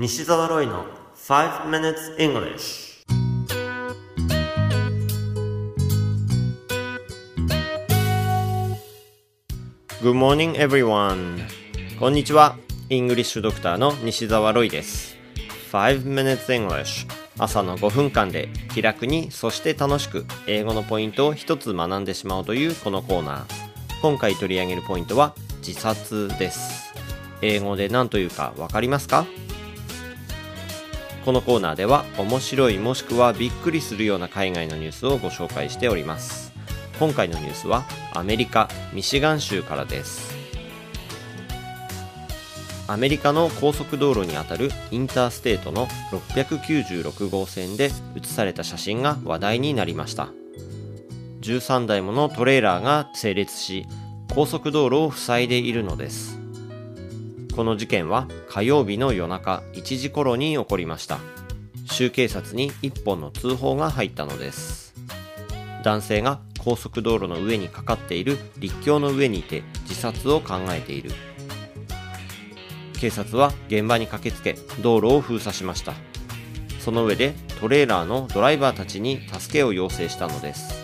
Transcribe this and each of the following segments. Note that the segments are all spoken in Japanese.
西澤ロイの5 minutes English Good morning everyone こんにちは。イングリッシュドクターの西澤ロイです。5 minutes English 朝の5分間で気楽にそして楽しく英語のポイントを一つ学んでしまおうというこのコーナー。今回取り上げるポイントは自殺です。英語で何というかわかりますか？このコーナーでは面白いもしくはびっくりするような海外のニュースをご紹介しております。今回のニュースはアメリカミシガン州からです。アメリカの高速道路にあたるインターステートの696号線で写された写真が話題になりました。13台ものトレーラーが整列し高速道路を塞いでいるのです。この事件は火曜日の夜中1時頃に起こりました。州警察に1本の通報が入ったのです。男性が高速道路の上にかかっている立橋の上にいて自殺を考えている。警察は現場に駆けつけ道路を封鎖しました。その上でトレーラーのドライバーたちに助けを要請したのです。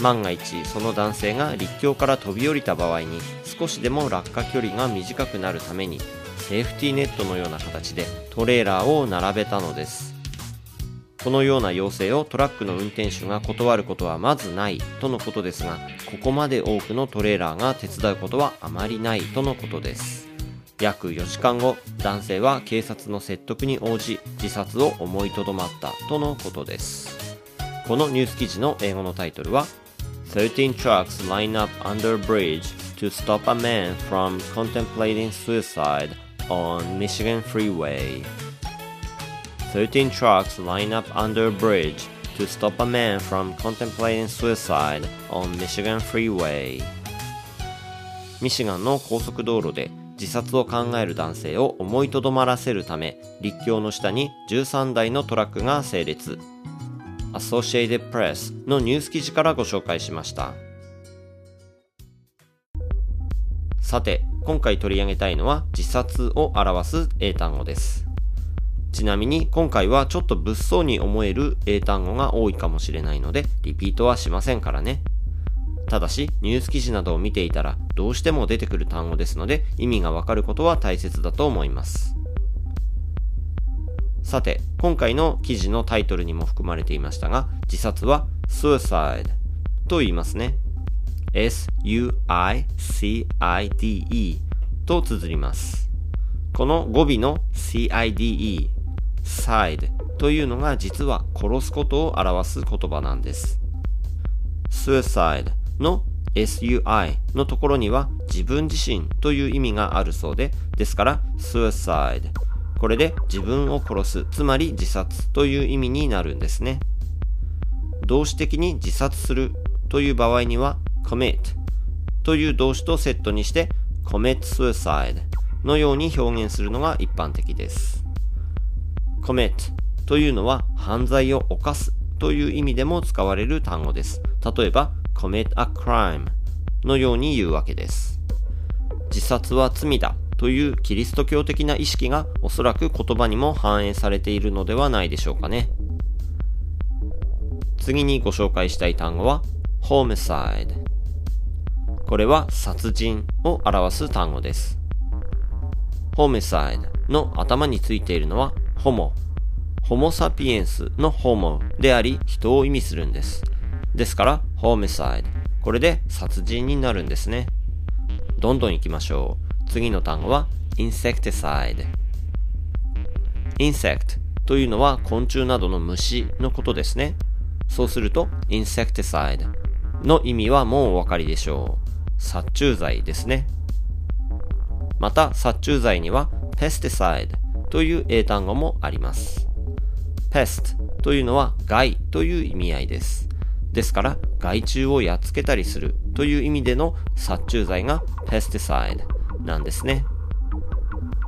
万が一その男性が立橋から飛び降りた場合に少しでも落下距離が短くなるためにセーフティーネットのような形でトレーラーを並べたのです。このような要請をトラックの運転手が断ることはまずないとのことですがここまで多くのトレーラーが手伝うことはあまりないとのことです。約4時間後男性は警察の説得に応じ自殺を思いとどまったとのことです。このニュース記事の英語のタイトルは13 trucks line up under bridge to stop a man from contemplating suicide on Michigan Freeway. 13 trucks line up under a bridge to stop a man from contemplating suicide on Michigan Freeway. ミシガンの高速道路で自殺を考える男性を思いとどまらせるため、立橋の下に13台のトラックが整列。Associated Press のニュース記事からご紹介しました。さて、今回取り上げたいのは自殺を表す英単語です。ちなみに今回はちょっと物騒に思える英単語が多いかもしれないので、リピートはしませんからね。ただし、ニュース記事などを見ていたらどうしても出てくる単語ですので、意味がわかることは大切だと思います。さて、今回の記事のタイトルにも含まれていましたが、自殺は suicide と言いますね。S-u-i-c-i-d-e と綴ります。この語尾の cide, side というのが実は殺すことを表す言葉なんです。suicide の sui のところには自分自身という意味があるそうで、ですから suicide これで自分を殺す、つまり自殺という意味になるんですね。動詞的に自殺するという場合には commit という動詞とセットにして commit suicide のように表現するのが一般的です。commit というのは犯罪を犯すという意味でも使われる単語です。例えば commit a crime のように言うわけです。自殺は罪だというキリスト教的な意識がおそらく言葉にも反映されているのではないでしょうかね。次にご紹介したい単語は homicide これは殺人を表す単語です。homicide の頭についているのは homo、homo sapiens の homo であり人を意味するんです。ですから homicide これで殺人になるんですね。どんどん行きましょう。次の単語は insecticide insect というのは昆虫などの虫のことですね。そうすると insecticide の意味はもうお分かりでしょう。殺虫剤ですね。また、殺虫剤には pesticide という英単語もあります。pest というのは害という意味合いです。ですから、害虫をやっつけたりするという意味での殺虫剤が pesticide なんですね。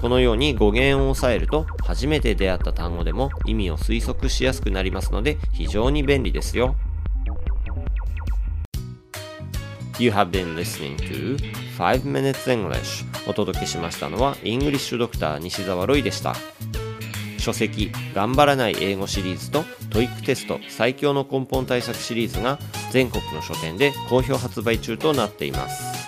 このように語源を押さえると初めて出会った単語でも意味を推測しやすくなりますので非常に便利ですよ。You have been listening to 5 Minutes English. お届けしましたのはイングリッシュドクター西澤ロイでした。書籍頑張らない英語シリーズと TOEIC テスト最強の根本対策シリーズが全国の書店で好評発売中となっています。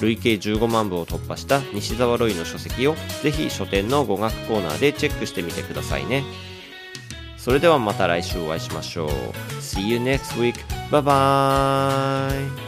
累計15万部を突破した西澤ロイの書籍をぜひ書店の語学コーナーでチェックしてみてくださいね。それではまた来週お会いしましょう。See you next week. Bye bye.